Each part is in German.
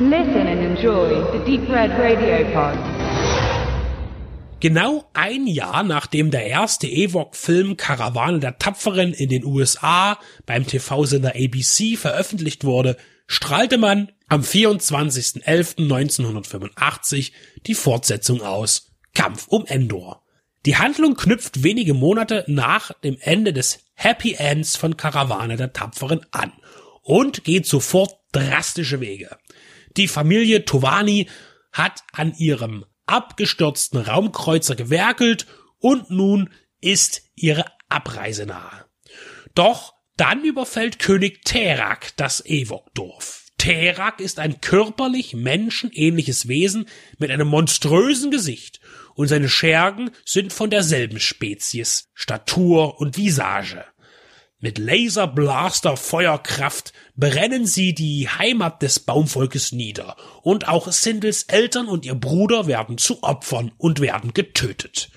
Listen and enjoy the Deep Red Radio Pod. Genau ein Jahr nachdem der erste Ewok-Film Karawane der Tapferen in den USA beim TV-Sender ABC veröffentlicht wurde, strahlte man am 24.11.1985 die Fortsetzung aus Kampf um Endor. Die Handlung knüpft wenige Monate nach dem Ende des Happy Ends von Karawane der Tapferen an und geht sofort drastische Wege. Die Familie Tovani hat an ihrem abgestürzten Raumkreuzer gewerkelt und nun ist ihre Abreise nahe. Doch dann überfällt König Terak das Ewok-Dorf. Terak ist ein körperlich menschenähnliches Wesen mit einem monströsen Gesicht und seine Schergen sind von derselben Spezies, Statur und Visage. Mit Laserblaster Feuerkraft brennen sie die Heimat des Baumvolkes nieder, und auch Sindels Eltern und ihr Bruder werden zu Opfern und werden getötet.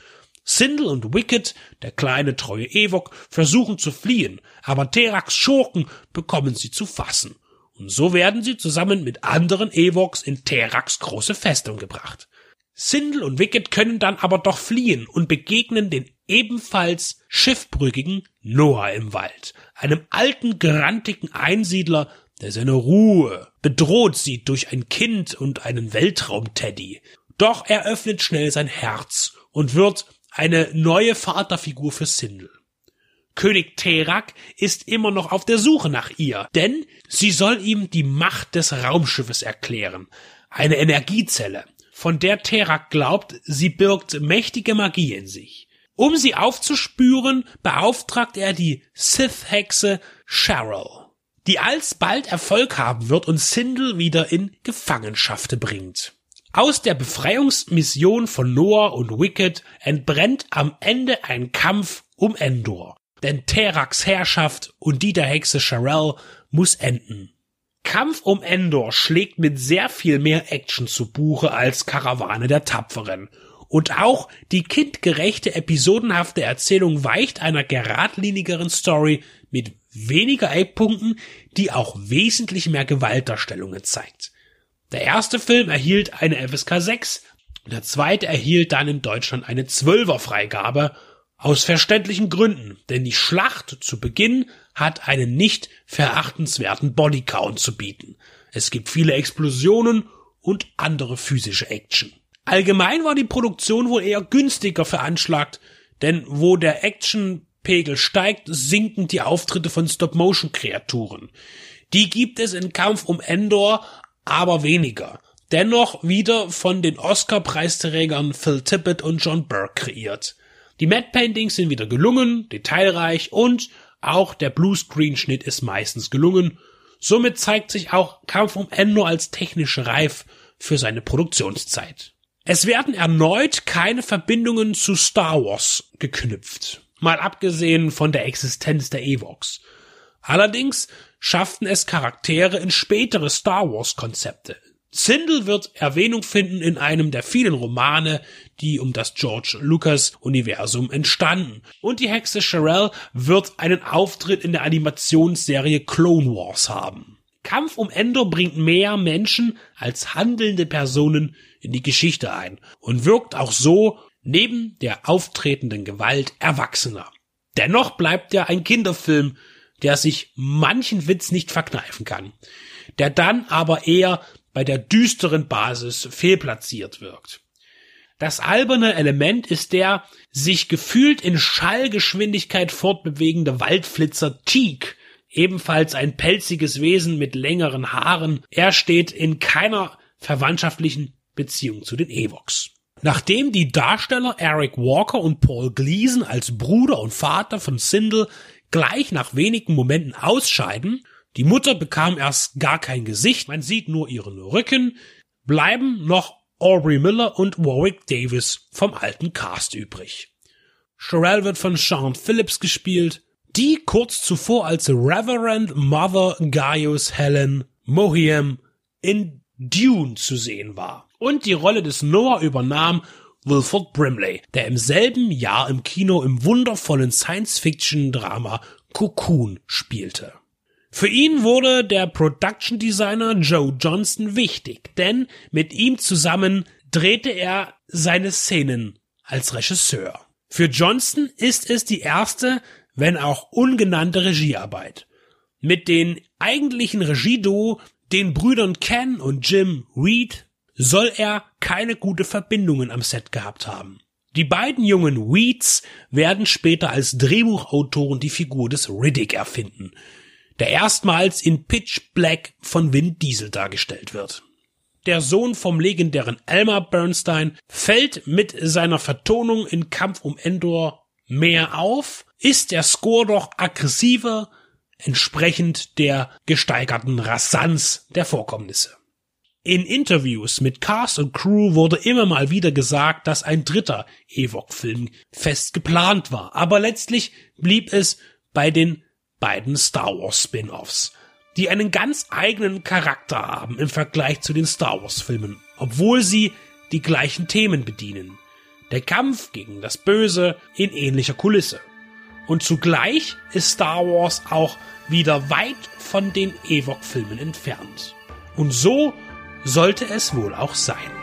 Sindel und Wicked, der kleine treue Ewok, versuchen zu fliehen, aber Teraks Schurken bekommen sie zu fassen. Und so werden sie zusammen mit anderen Ewoks in Teraks große Festung gebracht. Sindel und Wicked können dann aber doch fliehen und begegnen den ebenfalls schiffbrüchigen Noah im Wald, einem alten, grantigen Einsiedler, der seine Ruhe bedroht sieht durch ein Kind und einen Weltraum-Teddy. Doch er öffnet schnell sein Herz und wird eine neue Vaterfigur für Sindel. König Terak ist immer noch auf der Suche nach ihr, denn sie soll ihm die Macht des Raumschiffes erklären, eine Energiezelle, von der Terak glaubt, sie birgt mächtige Magie in sich. Um sie aufzuspüren, beauftragt er die Sith-Hexe Cheryl, die alsbald Erfolg haben wird und Sindel wieder in Gefangenschaft bringt. Aus der Befreiungsmission von Noah und Wicked entbrennt am Ende ein Kampf um Endor. Denn Teraks Herrschaft und die der Hexe Cheryl muss enden. Kampf um Endor schlägt mit sehr viel mehr Action zu Buche als Karawane der Tapferen. Und auch die kindgerechte, episodenhafte Erzählung weicht einer geradlinigeren Story mit weniger Eckpunkten, die auch wesentlich mehr Gewaltdarstellungen zeigt. Der erste Film erhielt eine FSK 6, der zweite erhielt dann in Deutschland eine 12er Freigabe aus verständlichen Gründen, denn die Schlacht zu Beginn hat einen nicht verachtenswerten Bodycount zu bieten. Es gibt viele Explosionen und andere physische Action. Allgemein war die Produktion wohl eher günstiger veranschlagt, denn wo der Actionpegel steigt, sinken die Auftritte von Stop-Motion-Kreaturen. Die gibt es in Kampf um Endor aber weniger. Dennoch wieder von den Oscar-Preisträgern Phil Tippett und John Burke kreiert. Die Matte Paintings sind wieder gelungen, detailreich und auch der Bluescreen-Schnitt ist meistens gelungen. Somit zeigt sich auch Kampf um Endor als technisch reif für seine Produktionszeit. Es werden erneut keine Verbindungen zu Star Wars geknüpft. Mal abgesehen von der Existenz der Evox. Allerdings schafften es Charaktere in spätere Star Wars Konzepte. Zindel wird Erwähnung finden in einem der vielen Romane, die um das George Lucas Universum entstanden. Und die Hexe Sherelle wird einen Auftritt in der Animationsserie Clone Wars haben. Kampf um Endor bringt mehr Menschen als handelnde Personen in die Geschichte ein und wirkt auch so neben der auftretenden Gewalt erwachsener. Dennoch bleibt er ein Kinderfilm, der sich manchen Witz nicht verkneifen kann, der dann aber eher bei der düsteren Basis fehlplatziert wirkt. Das alberne Element ist der sich gefühlt in Schallgeschwindigkeit fortbewegende Waldflitzer Teak, ebenfalls ein pelziges Wesen mit längeren Haaren. Er steht in keiner verwandtschaftlichen Beziehung zu den Evox. Nachdem die Darsteller Eric Walker und Paul Gleason als Bruder und Vater von Sindel gleich nach wenigen Momenten ausscheiden, die Mutter bekam erst gar kein Gesicht, man sieht nur ihren Rücken, bleiben noch Aubrey Miller und Warwick Davis vom alten Cast übrig. Sherelle wird von Sean Phillips gespielt, die kurz zuvor als Reverend Mother Gaius Helen Mohiam in Dune zu sehen war. Und die Rolle des Noah übernahm Wilford Brimley, der im selben Jahr im Kino im wundervollen Science-Fiction-Drama Cocoon spielte. Für ihn wurde der Production Designer Joe Johnston wichtig, denn mit ihm zusammen drehte er seine Szenen als Regisseur. Für Johnston ist es die erste, wenn auch ungenannte Regiearbeit. Mit den eigentlichen Regieduo, den Brüdern Ken und Jim Reed, soll er keine gute Verbindungen am Set gehabt haben. Die beiden jungen Weeds werden später als Drehbuchautoren die Figur des Riddick erfinden, der erstmals in Pitch Black von Vin Diesel dargestellt wird. Der Sohn vom legendären Elmer Bernstein fällt mit seiner Vertonung in Kampf um Endor mehr auf, ist der Score doch aggressiver, entsprechend der gesteigerten Rasanz der Vorkommnisse. In Interviews mit Cast und Crew wurde immer mal wieder gesagt, dass ein dritter Ewok-Film fest geplant war, aber letztlich blieb es bei den beiden Star Wars Spin-offs, die einen ganz eigenen Charakter haben im Vergleich zu den Star Wars Filmen, obwohl sie die gleichen Themen bedienen. Der Kampf gegen das Böse in ähnlicher Kulisse. Und zugleich ist Star Wars auch wieder weit von den Ewok-Filmen entfernt. Und so sollte es wohl auch sein.